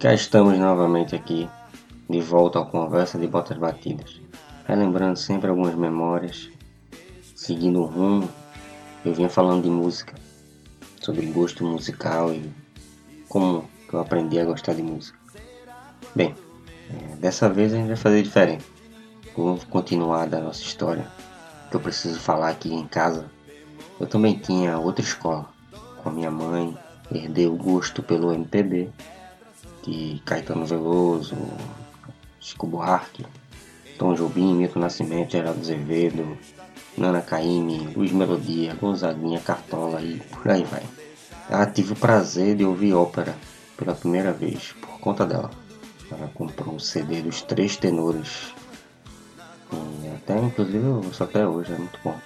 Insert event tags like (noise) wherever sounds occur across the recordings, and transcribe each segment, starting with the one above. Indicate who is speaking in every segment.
Speaker 1: cá estamos novamente aqui, de volta ao Conversa de Botas Batidas, relembrando sempre algumas memórias, seguindo o rumo. Eu vinha falando de música, sobre gosto musical e como eu aprendi a gostar de música. Bem, é, dessa vez a gente vai fazer diferente. Vamos continuar da nossa história, que eu preciso falar aqui em casa. Eu também tinha outra escola, com a minha mãe, herdei o gosto pelo MPB, de Caetano Veloso, Chico Buarque, Tom Jobim, Milton Nascimento, Geraldo Azevedo, Nana Caymmi, Luiz Melodia, Gonzaguinha, Cartola e por aí vai. Ela tive o prazer de ouvir ópera pela primeira vez por conta dela. Ela comprou o CD dos Três Tenores. E até, inclusive, eu ouço até hoje, é muito bom.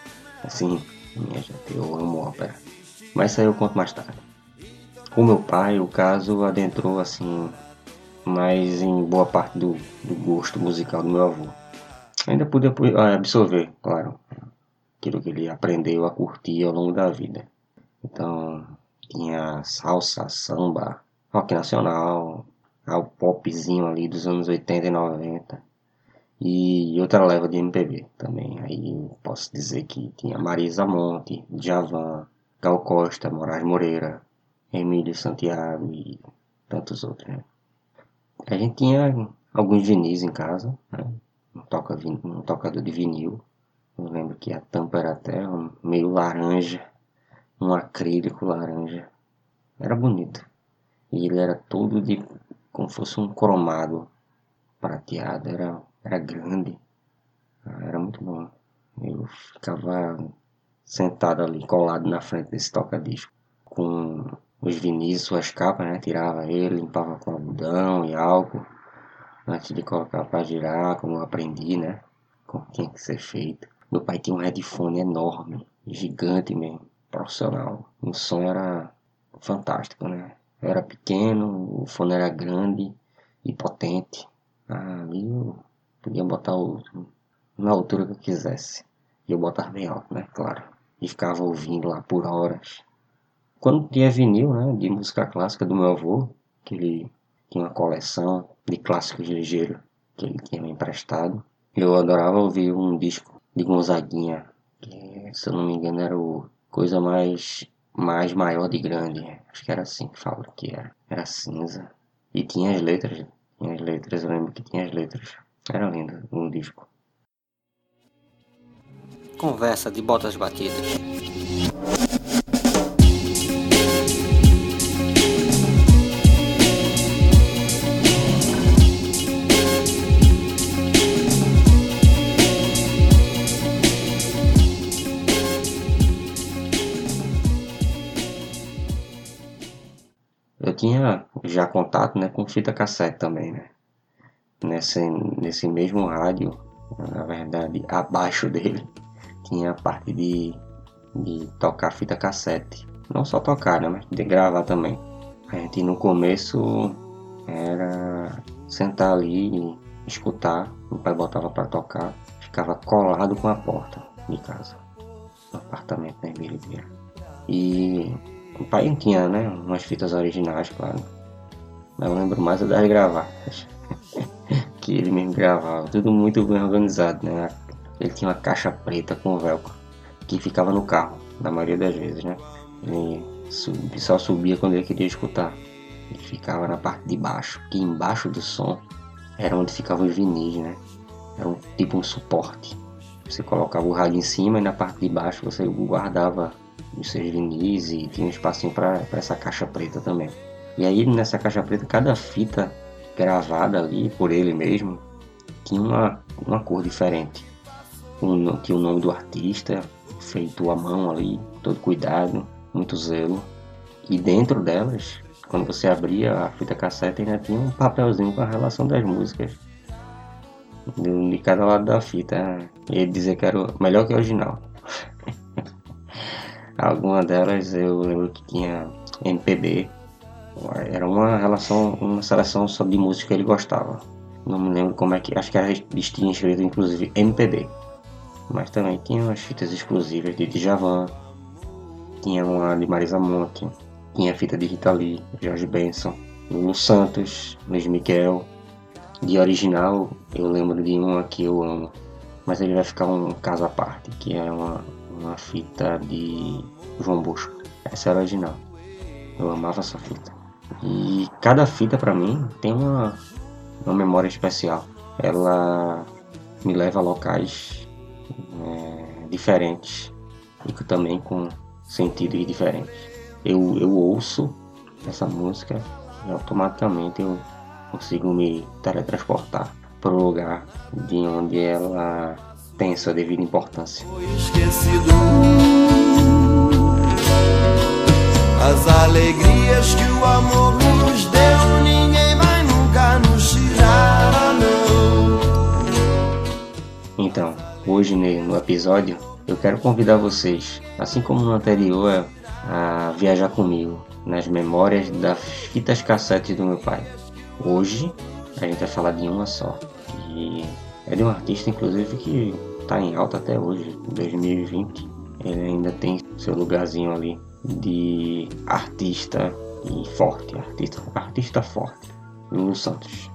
Speaker 1: Assim, minha gente, eu amo ópera. Mas isso aí eu conto mais tarde. Com meu pai, o caso adentrou assim, mais em boa parte do, do gosto musical do meu avô. Ainda pude ah, absorver, claro, aquilo que ele aprendeu a curtir ao longo da vida. Então, tinha salsa, samba, rock nacional, ao popzinho ali dos anos 80 e 90. E outra leva de MPB também. Aí posso dizer que tinha Marisa Monte, Javan, Gal Costa, Moraes Moreira, Emílio Santiago e tantos outros. Né? A gente tinha alguns vinis em casa, né? um, toca, um tocador de vinil. Eu lembro que a tampa era até meio laranja, um acrílico laranja. Era bonito. E ele era todo de como fosse um cromado prateado, era, era grande, era muito bom. Eu ficava sentado ali, colado na frente desse toca-disco, com os vinis, suas capas, né? Tirava ele, limpava com algodão e álcool, antes de colocar para girar, como eu aprendi, né? Como tinha que ser feito. Meu pai tinha um headphone enorme, gigante mesmo, profissional. O som era fantástico, né? Era pequeno, o fone era grande e potente. Ali eu podia botar o, na altura que eu quisesse. E eu botava bem alto, né? Claro. E ficava ouvindo lá por horas. Quando tinha vinil, né? De música clássica do meu avô, que ele tinha uma coleção de clássicos ligeiros que ele tinha me emprestado. Eu adorava ouvir um disco de Gonzaguinha, que se eu não me engano era o Coisa Mais mais maior de grande. Acho que era assim que fala que era. Era cinza. E tinha as letras. Tinha as letras, eu lembro que tinha as letras. Era lindo um disco.
Speaker 2: Conversa de botas batidas.
Speaker 1: Tinha já contato né, com fita cassete também, né? Nesse, nesse mesmo rádio, na verdade, abaixo dele, tinha a parte de, de tocar fita cassete. Não só tocar, né, mas de gravar também. A gente no começo era sentar ali e escutar. O pai botava para tocar, ficava colado com a porta de casa, no apartamento da Emília E o pai tinha, né? Umas fitas originais, claro. Mas eu lembro mais das gravatas. (laughs) que ele mesmo gravava. Tudo muito bem organizado, né? Ele tinha uma caixa preta com velcro. Que ficava no carro, na maioria das vezes, né? Ele só subia quando ele queria escutar. Ele ficava na parte de baixo. Que embaixo do som era onde ficavam os vinis, né? Era um, tipo um suporte. Você colocava o rádio em cima e na parte de baixo você guardava os seus vinis e tinha um espacinho para essa caixa preta também. E aí nessa caixa preta, cada fita gravada ali por ele mesmo tinha uma, uma cor diferente. Um, tinha o nome do artista, feito à mão ali, todo cuidado, muito zelo. E dentro delas, quando você abria a fita cassete, ainda tinha um papelzinho com a relação das músicas. De cada lado da fita. E ele dizia que era melhor que o original. (laughs) Alguma delas eu lembro que tinha MPB. Era uma relação, uma seleção só de música que ele gostava. Não me lembro como é que. Acho que era, tinha escrito inclusive MPB. Mas também tinha umas fitas exclusivas de Djavan, tinha uma de Marisa Monte, tinha fita de Rita Lee, Jorge Benson, Lulu Santos, Luiz Miguel. De original, eu lembro de uma que eu amo, mas ele vai ficar um caso à parte, que é uma, uma fita de João Bosco. Essa é a original. Eu amava essa fita. E cada fita para mim tem uma, uma memória especial. Ela me leva a locais é, diferentes e também com sentidos diferentes. Eu, eu ouço essa música e automaticamente eu consigo me teletransportar para o lugar de onde ela tem sua devida importância.
Speaker 3: Foi esquecido as alegrias que o amor nos deu, ninguém vai nunca nos tirar, não.
Speaker 1: Então, hoje no episódio, eu quero convidar vocês, assim como no anterior, a viajar comigo nas memórias das fitas cassetes do meu pai. Hoje a gente vai falar de uma só, é de um artista inclusive que está em alta até hoje, 2020. Ele ainda tem seu lugarzinho ali de artista e forte, artista, artista forte, Lulu Santos.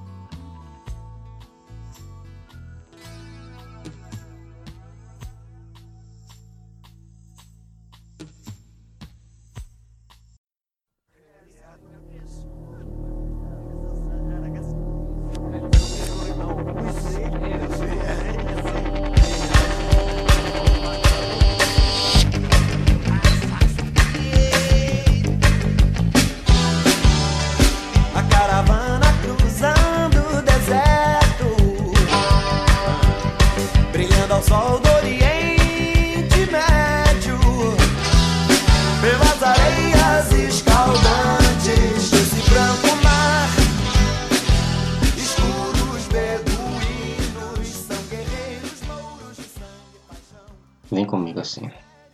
Speaker 1: Vem comigo assim.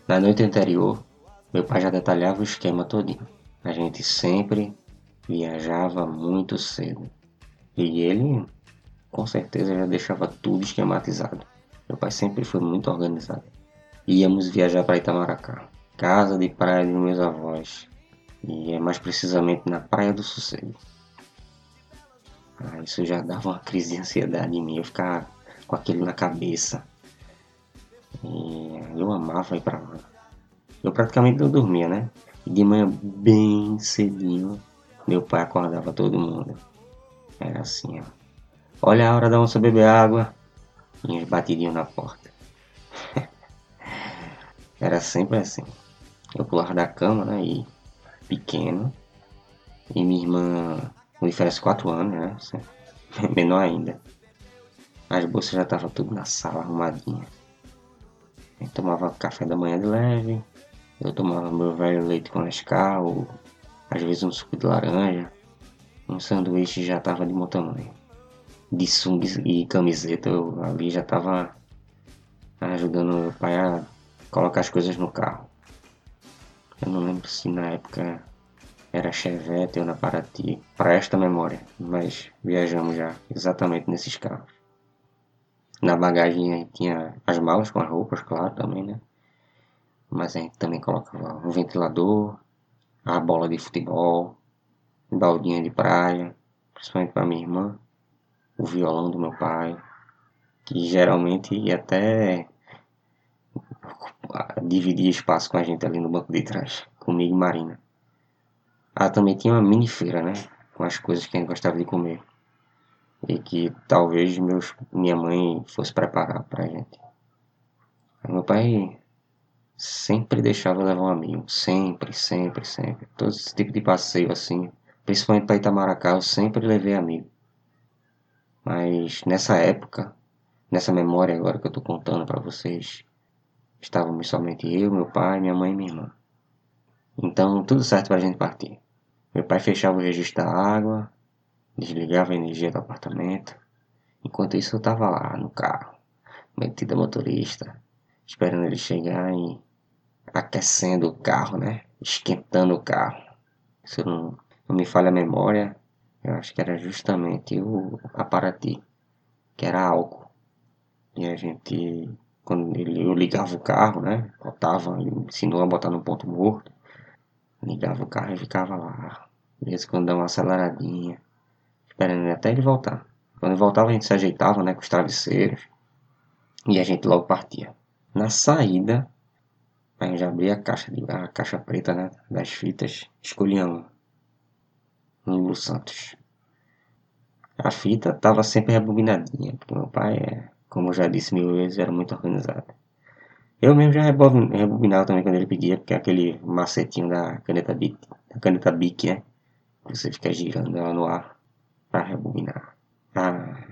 Speaker 1: Na noite anterior, meu pai já detalhava o esquema todinho. A gente sempre viajava muito cedo. E ele, com certeza, já deixava tudo esquematizado. Meu pai sempre foi muito organizado. Íamos viajar para Itamaracá, casa de praia dos meus avós. E é mais precisamente na Praia do Sossego. Ah, isso já dava uma crise de ansiedade em mim. Eu ficava com aquilo na cabeça. E eu amava ir pra lá. Eu praticamente não dormia, né? E de manhã, bem cedinho, meu pai acordava todo mundo. Era assim, ó. Olha a hora da onça beber água. E uns batidinhos na porta. (laughs) Era sempre assim. Eu pulava da cama, né? E pequeno. E minha irmã me oferece 4 anos, né? (laughs) Menor ainda. As bolsas já estavam tudo na sala, arrumadinha. Eu tomava café da manhã de leve. Eu tomava meu velho leite com Nescau, às vezes um suco de laranja. Um sanduíche já tava de bom tamanho. De sunga e camiseta eu ali já tava ajudando meu pai a colocar as coisas no carro. Eu não lembro se na época era Chevette ou na Paraty. Para esta memória, mas viajamos já exatamente nesses carros. Na bagagem aí tinha as malas com as roupas, claro, também, né? Mas a gente também colocava um ventilador, a bola de futebol, baldinha de praia, principalmente para minha irmã, o violão do meu pai, que geralmente ia até dividir espaço com a gente ali no banco de trás, comigo e Marina. Ah, também tinha uma mini feira, né? Com as coisas que a gente gostava de comer. E que talvez meus, minha mãe fosse preparar pra gente. Meu pai sempre deixava levar um amigo. Sempre, sempre, sempre. Todo esse tipo de passeio assim. Principalmente para Itamaracá, eu sempre levei amigo. Mas nessa época, nessa memória agora que eu tô contando para vocês, estávamos somente eu, meu pai, minha mãe e minha irmã. Então, tudo certo pra gente partir. Meu pai fechava o registro da água, desligava a energia do apartamento. Enquanto isso, eu tava lá no carro, metido a motorista, esperando ele chegar e aquecendo o carro, né? Esquentando o carro. Se não, não me falha a memória, eu acho que era justamente o Aparati, que era álcool. E a gente quando ele, eu ligava o carro, né? Botava, ele ensinou a botar no ponto morto. Ligava o carro e ficava lá. De vez quando dava uma aceleradinha. Esperando até ele voltar. Quando ele voltava a gente se ajeitava, né? Com os travesseiros. E a gente logo partia. Na saída, a gente abria a caixa, de, a caixa preta, né? Das fitas. Escolhia uma. Lulu Santos. A fita estava sempre rebobinadinha, porque meu pai, é, como eu já disse mil vezes, era muito organizado. Eu mesmo já rebobinava também quando ele pedia, porque é aquele macetinho da caneta Bic, da caneta Bic, né? Você fica girando ela no ar para rebobinar. Ah, A gente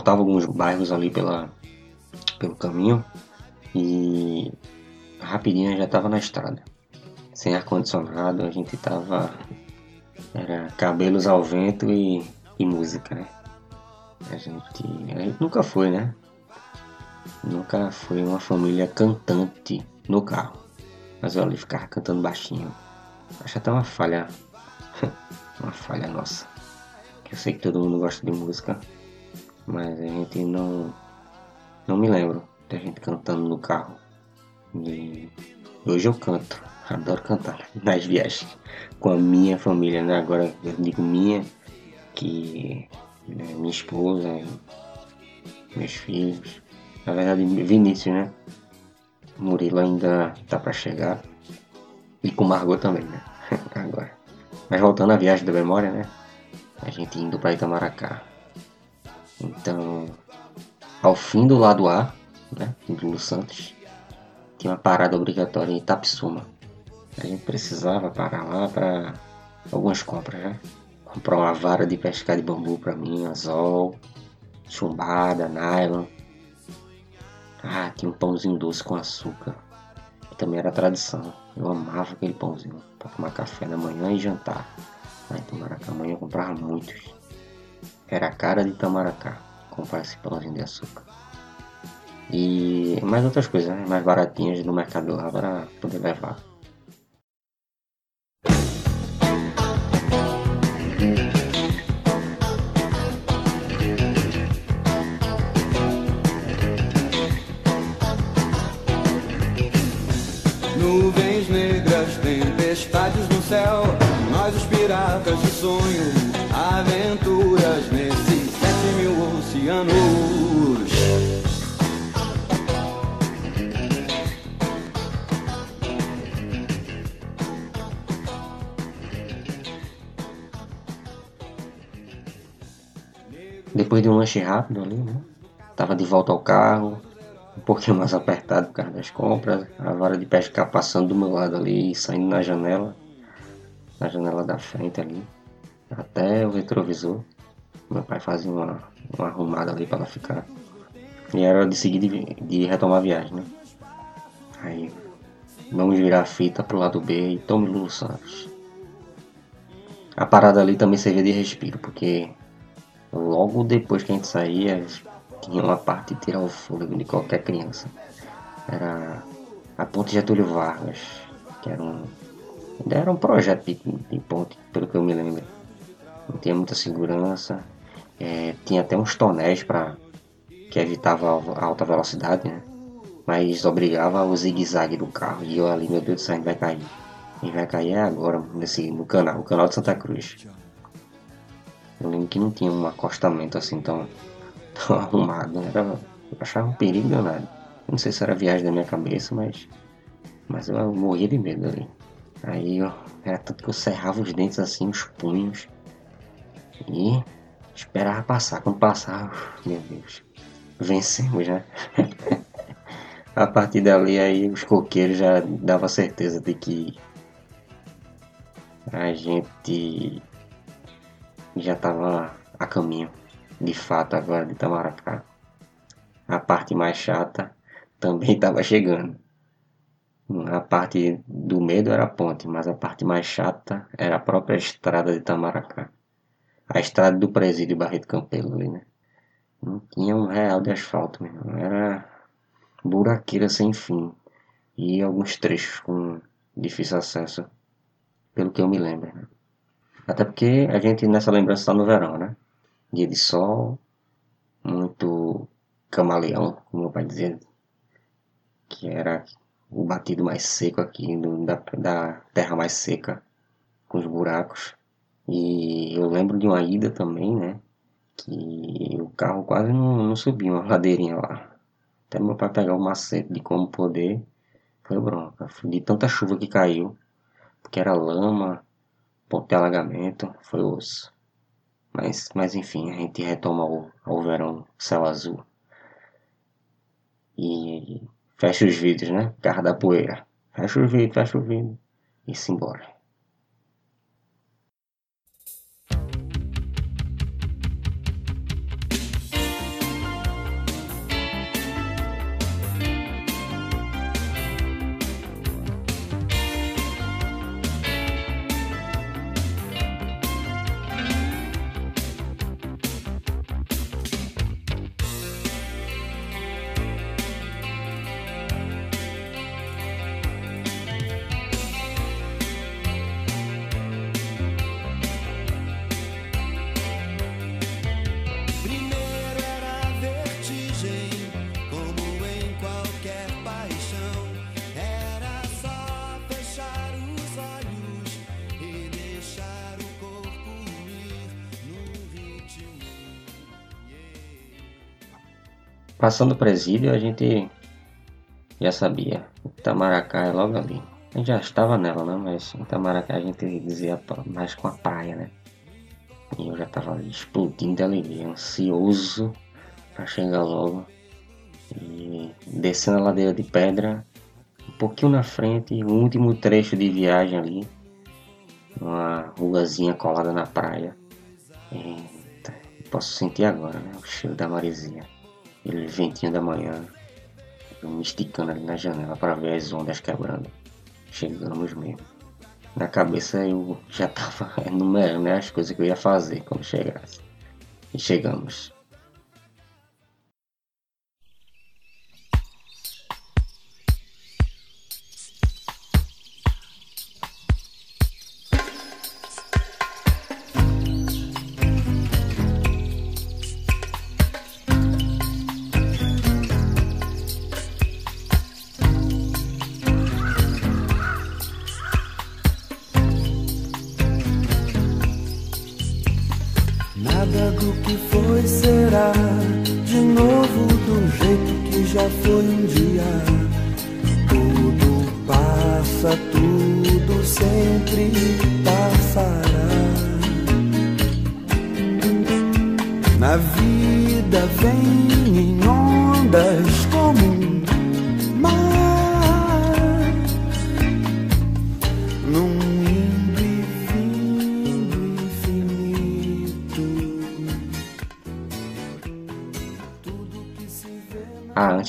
Speaker 1: cortava alguns bairros ali pela, pelo caminho e rapidinho já estava na estrada. Sem ar-condicionado, a gente tava. Era cabelos ao vento e, e música, né? A gente, a gente nunca foi, né? Nunca foi uma família cantante no carro. Mas olha, ficava cantando baixinho. Acho até uma falha. (laughs) uma falha nossa. Eu sei que todo mundo gosta de música mas a gente não não me lembro da gente cantando no carro. E hoje eu canto, adoro cantar (laughs) nas viagens com a minha família, né? Agora eu digo minha, que é minha esposa, meus filhos, na verdade Vinícius, né? Murilo ainda tá para chegar. E com Margot também, né? (laughs) Agora. Mas voltando à viagem da memória, né? A gente indo para Itamaracá. Então, ao fim do lado A, né, do Santos, tinha uma parada obrigatória em Itapsuma. A gente precisava parar lá para algumas compras, né? Comprar uma vara de pescar de bambu para mim, anzol, chumbada, nylon. Ah, tinha um pãozinho doce com açúcar. Também era tradição. Eu amava aquele pãozinho para tomar café da manhã e jantar. Aí Itamaracá amanhã eu comprava muitos. Era a cara de Itamaracá, comprar esse pãozinho de açúcar. E mais outras coisas, né? mais baratinhas no mercado lá para poder levar.
Speaker 3: Nuvens negras, tempestades no céu, nós os piratas de sonho,
Speaker 1: Depois de um lanche rápido ali, né? Tava de volta ao carro, um pouquinho mais apertado por causa das compras, a vara de pescar passando do meu lado ali, saindo na janela, na janela da frente ali, até o retrovisor. Meu pai fazia uma, uma arrumada ali para ela ficar. E era de seguir de, de retomar a viagem, né? Aí, vamos virar a fita pro lado B e tome Lulu Santos. A parada ali também servia de respiro, porque logo depois que a gente saía, tinha uma parte de tirar o fôlego de qualquer criança. Era a ponte Getúlio Vargas, que era um, era um projeto de, de ponte, pelo que eu me lembro. Não tinha muita segurança, é, tinha até uns tonéis para que evitava a alta velocidade, né? Mas obrigava o zigue-zague do carro. E eu ali, meu Deus do céu, a gente vai cair. A gente vai cair é agora, nesse, no canal, o canal de Santa Cruz. Eu lembro que não tinha um acostamento assim tão, (laughs) tão arrumado. Né? Era, eu achava um perigo danado. Não sei se era viagem da minha cabeça, mas, mas eu morria de medo ali. Aí ó, era tudo que eu cerrava os dentes assim, os punhos. E esperava passar. Quando passava, meu Deus, vencemos, né? (laughs) a partir dali aí os coqueiros já dava certeza de que a gente já estava a caminho, de fato, agora de Itamaracá. A parte mais chata também (laughs) estava chegando. A parte do medo era a ponte, mas a parte mais chata era a própria estrada de Itamaracá. A estrada do presídio Barreto Campelo ali, né? Não tinha um real de asfalto, mesmo. Era buraqueira sem fim. E alguns trechos com difícil acesso, pelo que eu me lembro. Né? Até porque a gente nessa lembrança está no verão, né? Dia de sol, muito camaleão, como meu pai dizia, que era o batido mais seco aqui, do, da, da terra mais seca, com os buracos. E eu lembro de uma ida também, né? Que o carro quase não, não subia uma ladeirinha lá. Até meu pai pegar o macete de como poder, foi bronca. De tanta chuva que caiu, porque era lama, ponto de alagamento, foi osso. Mas, mas enfim, a gente retoma o, ao verão céu azul. E fecha os vidros, né? Carro da poeira. Fecha os vidros, fecha os vidros. E se Passando o presídio, a gente já sabia. Itamaracá é logo ali. A gente já estava nela, né? Mas Itamaracá a gente dizia mais com a praia, né? E eu já estava ali explodindo de alegria, ansioso para chegar logo. E descendo a ladeira de pedra, um pouquinho na frente, o último trecho de viagem ali. Uma ruazinha colada na praia. Eita, posso sentir agora, né? O cheiro da maresia. Aquele ventinho da manhã. Eu me esticando ali na janela para ver as ondas quebrando. Chegamos mesmo. Na cabeça eu já tava (laughs) enumerando né, as coisas que eu ia fazer quando chegasse. E chegamos.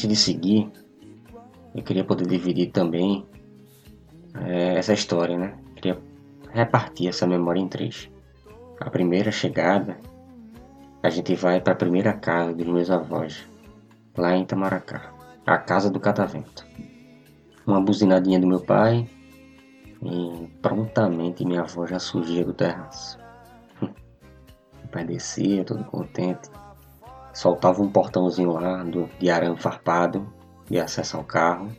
Speaker 1: Antes de seguir, eu queria poder dividir também eh, essa história, né? Queria repartir essa memória em três. A primeira chegada, a gente vai para a primeira casa dos meus avós, lá em Itamaracá, a casa do catavento. Uma buzinadinha do meu pai e prontamente minha avó já surgia do terraço. (laughs) Meu pai descia, todo contente, soltava um portãozinho lá do, de arame farpado de acesso ao carro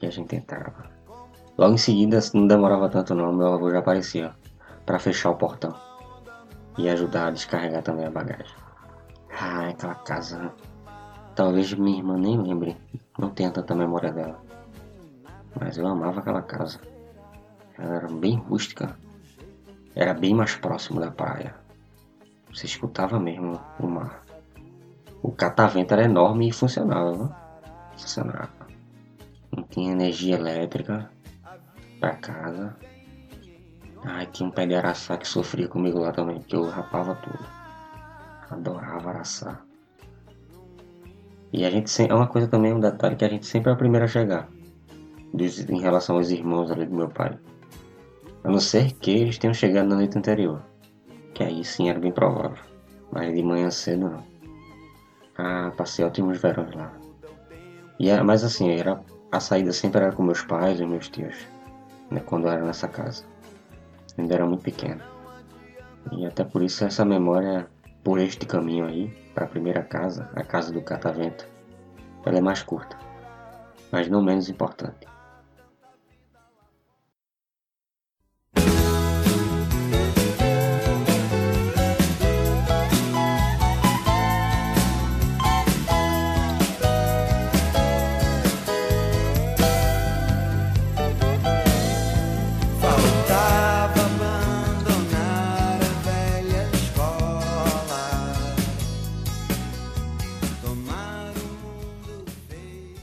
Speaker 1: e a gente entrava. Logo em seguida, não demorava tanto não, meu avô já aparecia para fechar o portão e ajudar a descarregar também a bagagem. Ah, aquela casa. Talvez minha irmã nem lembre, não tenha tanta memória dela. Mas eu amava aquela casa. Ela era bem rústica. Era bem mais próximo da praia. Você escutava mesmo o mar. O catavento era enorme e funcionava. Funcionava. Não tinha energia elétrica para casa. Ai, tinha um pé de araçá que sofria comigo lá também, porque eu rapava tudo. Adorava araçá. E a gente. É uma coisa também, um detalhe, que a gente sempre é o primeiro a chegar. Em relação aos irmãos ali do meu pai. A não ser que eles tenham chegado na noite anterior. Que aí sim era bem provável. Mas de manhã cedo não. Ah, passei ótimos verões lá. E era, mas assim, era, a saída sempre era com meus pais e meus tios. Né, quando eu era nessa casa. Ainda era muito pequeno. E até por isso essa memória por este caminho aí, para a primeira casa, a casa do catavento, ela é mais curta, mas não menos importante.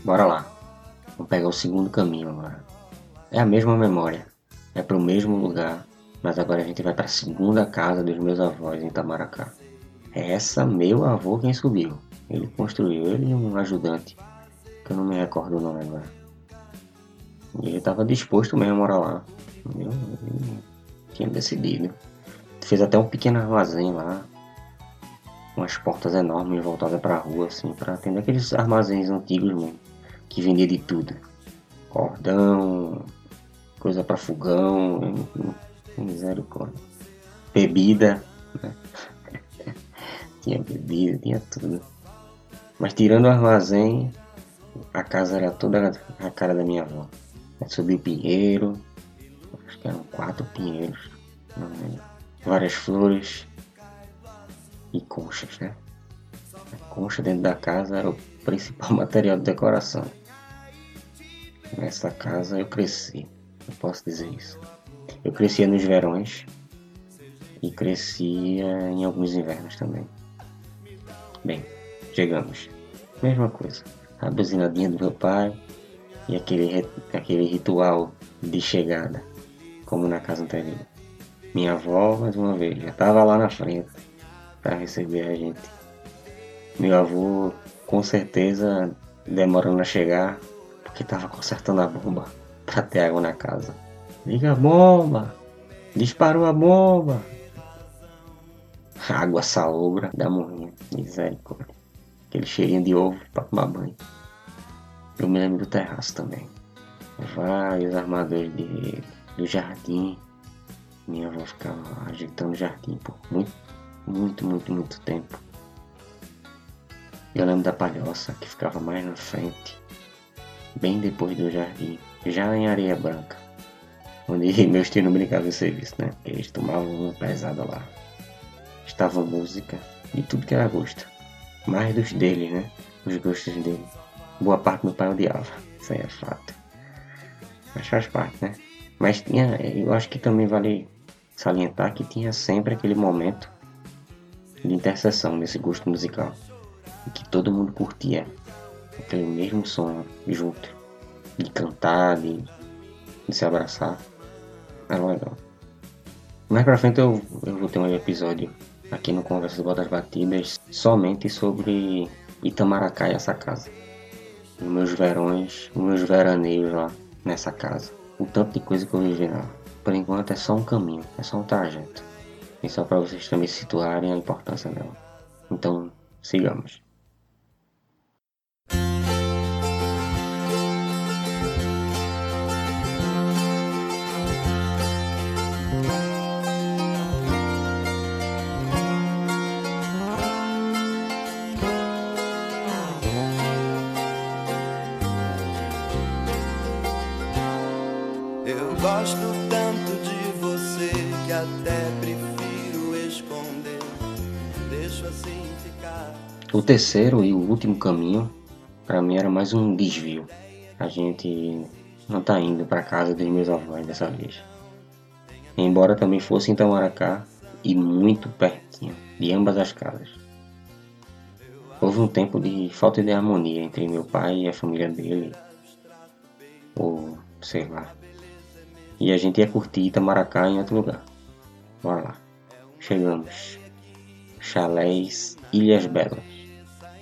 Speaker 1: Bora lá. Vou pegar o segundo caminho agora. É a mesma memória. É para o mesmo lugar. Mas agora a gente vai para a segunda casa dos meus avós em Tamaracá. É essa meu avô quem subiu. Ele construiu, ele e um ajudante. Que eu não me recordo o nome agora. E ele estava disposto mesmo a morar lá. Eu, ele tinha decidido. Fez até um pequeno armazém lá. Umas portas enormes voltadas para a rua, assim, para atender aqueles armazéns antigos mesmo que vendia de tudo. Cordão, coisa para fogão, misericórdia. Bebida, né? (laughs) tinha bebida, tinha tudo. Mas tirando o armazém, a casa era toda a cara da minha avó. Subi o pinheiro, acho que eram quatro pinheiros, várias flores e conchas, né? A concha dentro da casa era o principal (laughs) material de decoração. Nessa casa eu cresci, eu posso dizer isso. Eu crescia nos verões e crescia em alguns invernos também. Bem, chegamos. Mesma coisa. A buzinadinha do meu pai e aquele, aquele ritual de chegada, como na casa anterior. Minha avó, mais uma vez, já estava lá na frente para receber a gente. Meu avô com certeza demorando a chegar, porque estava consertando a bomba para ter água na casa. Liga a bomba! Disparou a bomba! Água salobra da morrinha, misericórdia. Aquele cheirinho de ovo para tomar banho. Eu me lembro do terraço também. Vários armadores de, do jardim. Minha avó ficava agitando o jardim por muito, muito, muito, muito tempo. Eu lembro da palhoça que ficava mais na frente, bem depois do jardim, já em areia branca, onde (laughs) meus tios não brincavam em serviço, né? Porque eles tomavam uma pesada lá. Estava música e tudo que era gosto. Mais dos deles, né? Os gostos dele. Boa parte meu pai odiava, isso aí é fato. Mas faz parte, né? Mas tinha, eu acho que também vale salientar que tinha sempre aquele momento de interseção nesse gosto musical que todo mundo curtia aquele mesmo som junto, de cantar, de, de se abraçar. Era legal. Mais pra frente eu, eu vou ter um episódio aqui no Conversa Botas Batidas somente sobre Itamaracá e essa casa. Os meus verões, os meus veraneios lá nessa casa. O tanto de coisa que eu vivi lá. Por enquanto é só um caminho, é só um trajeto. E só para vocês também situarem a importância dela. Então, sigamos.
Speaker 3: Gosto tanto de você que até prefiro esconder. Deixo assim ficar.
Speaker 1: O terceiro e o último caminho, para mim era mais um desvio. A gente não tá indo para casa dos meus avós dessa vez. embora também fosse em Itamaracá e muito pertinho de ambas as casas. Houve um tempo de falta de harmonia entre meu pai e a família dele, ou sei lá. E a gente ia curtir Itamaracá em outro lugar. Bora lá. Chegamos. Chalés Ilhas Belas.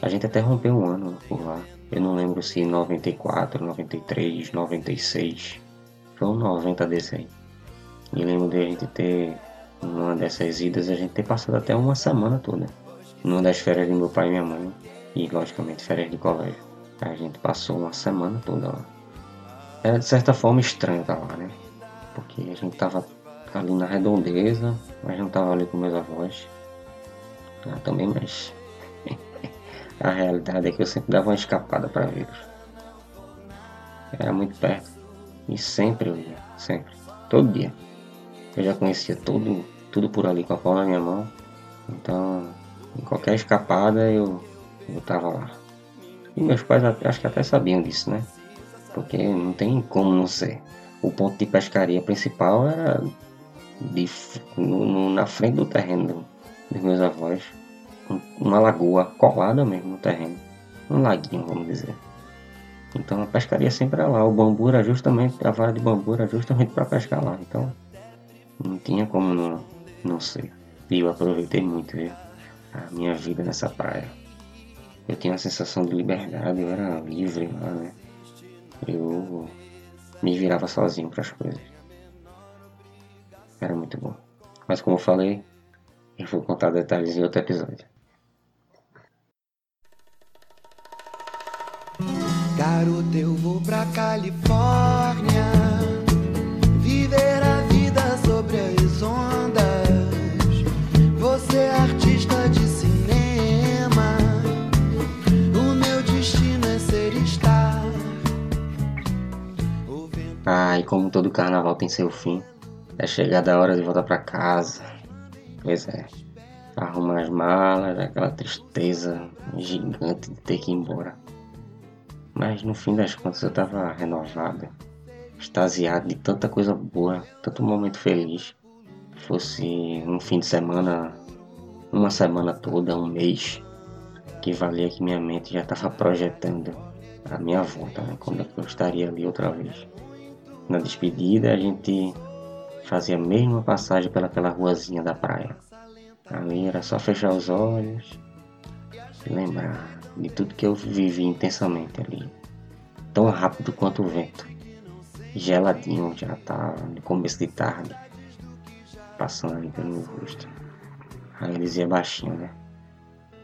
Speaker 1: A gente até rompeu um ano por lá. Eu não lembro se 94, 93, 96. Foi um 90 desse aí. E lembro de a gente ter, numa dessas idas, a gente ter passado até uma semana toda. Numa das férias de meu pai e minha mãe. E logicamente férias de colégio. A gente passou uma semana toda lá. Era de certa forma estranho estar lá, né? Porque a gente tava ali na redondeza, mas não tava ali com meus avós. Ah, também, mas (laughs) a realidade é que eu sempre dava uma escapada para vê-los. Era muito perto. E sempre eu ia, sempre. Todo dia. Eu já conhecia tudo, tudo por ali com a palma na minha mão. Então, em qualquer escapada eu, eu tava lá. E meus pais acho que até sabiam disso, né? Porque não tem como não ser. O ponto de pescaria principal era de, no, no, na frente do terreno dos meus avós uma lagoa colada mesmo no terreno. Um laguinho, vamos dizer. Então a pescaria sempre era lá. O bambu era justamente, a vara de bambu era justamente para pescar lá. Então não tinha como não, não ser. E eu aproveitei muito, viu? A minha vida nessa praia. Eu tinha uma sensação de liberdade, eu era livre lá, né? Eu me virava sozinho para as coisas. Era muito bom. Mas como eu falei, eu vou contar detalhes em outro episódio.
Speaker 3: Garoto, eu vou pra Califórnia
Speaker 1: Ah, e como todo carnaval tem seu fim É chegada a hora de voltar pra casa Pois é Arrumar as malas, aquela tristeza gigante de ter que ir embora mas no fim das contas eu estava renovado, extasiado de tanta coisa boa, tanto momento feliz. Fosse um fim de semana, uma semana toda, um mês, que valia que minha mente já estava projetando a minha volta, né? quando é eu estaria ali outra vez. Na despedida a gente fazia a mesma passagem pelaquela ruazinha da praia. Ali era só fechar os olhos e lembrar de tudo que eu vivi intensamente ali. Tão rápido quanto o vento. Geladinho já tava no começo de tarde. Passando ali pelo meu rosto. Aí ele dizia baixinho, né?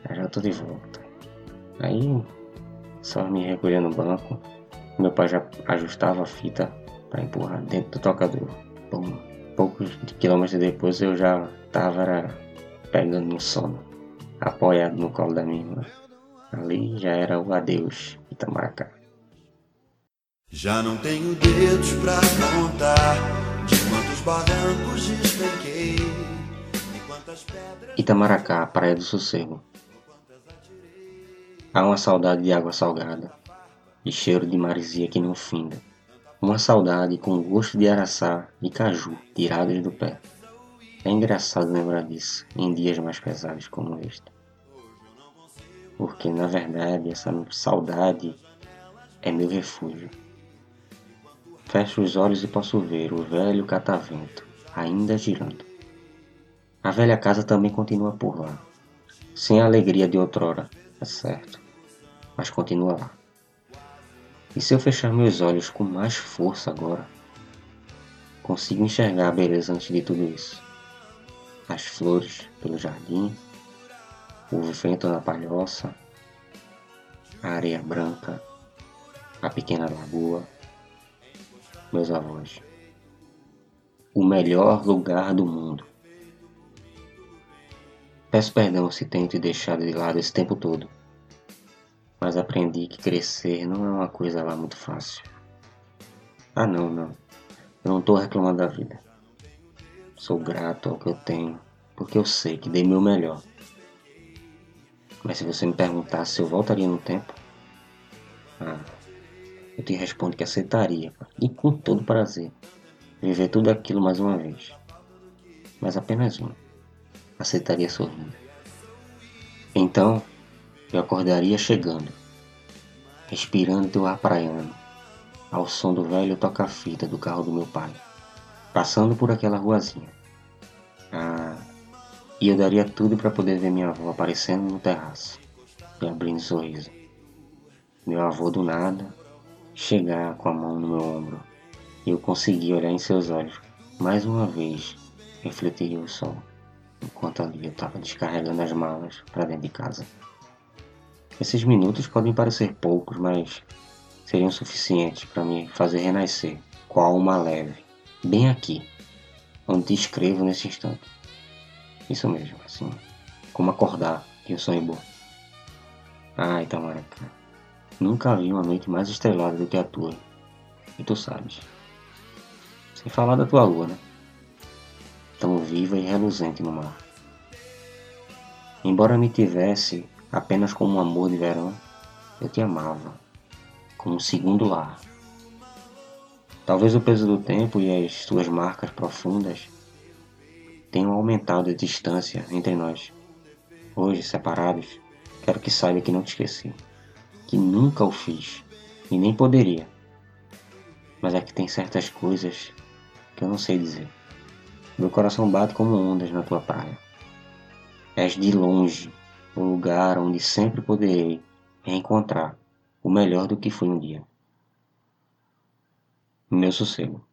Speaker 1: Eu já tô de volta. Aí só me recolhia no banco. Meu pai já ajustava a fita para empurrar dentro do tocador. Bom, poucos quilômetros depois eu já tava era, pegando no sono, apoiado no colo da minha irmã. Ali já era o adeus Itamaracá.
Speaker 3: Já não tenho dedos contar de quantos barrancos despenquei, de quantas pedras.
Speaker 1: Itamaracá, Praia do Sossego. Há uma saudade de água salgada, de cheiro de maresia que não finda. Uma saudade com gosto de araçá e caju tirados do pé. É engraçado lembrar disso em dias mais pesados como este porque na verdade essa saudade é meu refúgio. Fecho os olhos e posso ver o velho catavento ainda girando. A velha casa também continua por lá, sem a alegria de outrora, é certo, mas continua lá. E se eu fechar meus olhos com mais força agora, consigo enxergar a beleza antes de tudo isso. As flores pelo jardim, o vento na palhoça, a areia branca, a pequena lagoa, meus avós. O melhor lugar do mundo. Peço perdão se tenho te deixado de lado esse tempo todo, mas aprendi que crescer não é uma coisa lá muito fácil. Ah, não, não. Eu não estou reclamando da vida. Sou grato ao que eu tenho, porque eu sei que dei meu melhor. Mas se você me perguntar se eu voltaria no tempo, ah, eu te respondo que aceitaria, e com todo prazer, viver tudo aquilo mais uma vez. mas apenas um. Aceitaria sorrindo. Então, eu acordaria chegando, respirando teu ar praiano, ao som do velho toca-fita do carro do meu pai, passando por aquela ruazinha. Ah, e eu daria tudo para poder ver minha avó aparecendo no terraço e abrindo um sorriso. Meu avô do nada chegar com a mão no meu ombro e eu consegui olhar em seus olhos. Mais uma vez refletiria o sol, enquanto ali eu estava descarregando as malas para dentro de casa. Esses minutos podem parecer poucos, mas seriam suficientes para me fazer renascer com a alma leve, bem aqui, onde te escrevo nesse instante. Isso mesmo, assim, como acordar e o sonho bom. Ai, Tamaraca, nunca vi uma noite mais estrelada do que a tua, e tu sabes. Sem falar da tua lua, né? Tão viva e reluzente no mar. Embora me tivesse apenas como um amor de verão, eu te amava, como um segundo lar. Talvez o peso do tempo e as suas marcas profundas tenham aumentado a distância entre nós. Hoje, separados, quero que saiba que não te esqueci. Que nunca o fiz e nem poderia. Mas é que tem certas coisas que eu não sei dizer. Meu coração bate como ondas na tua praia. És de longe o lugar onde sempre poderei reencontrar o melhor do que fui um dia. Meu sossego.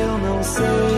Speaker 3: Eu não sei.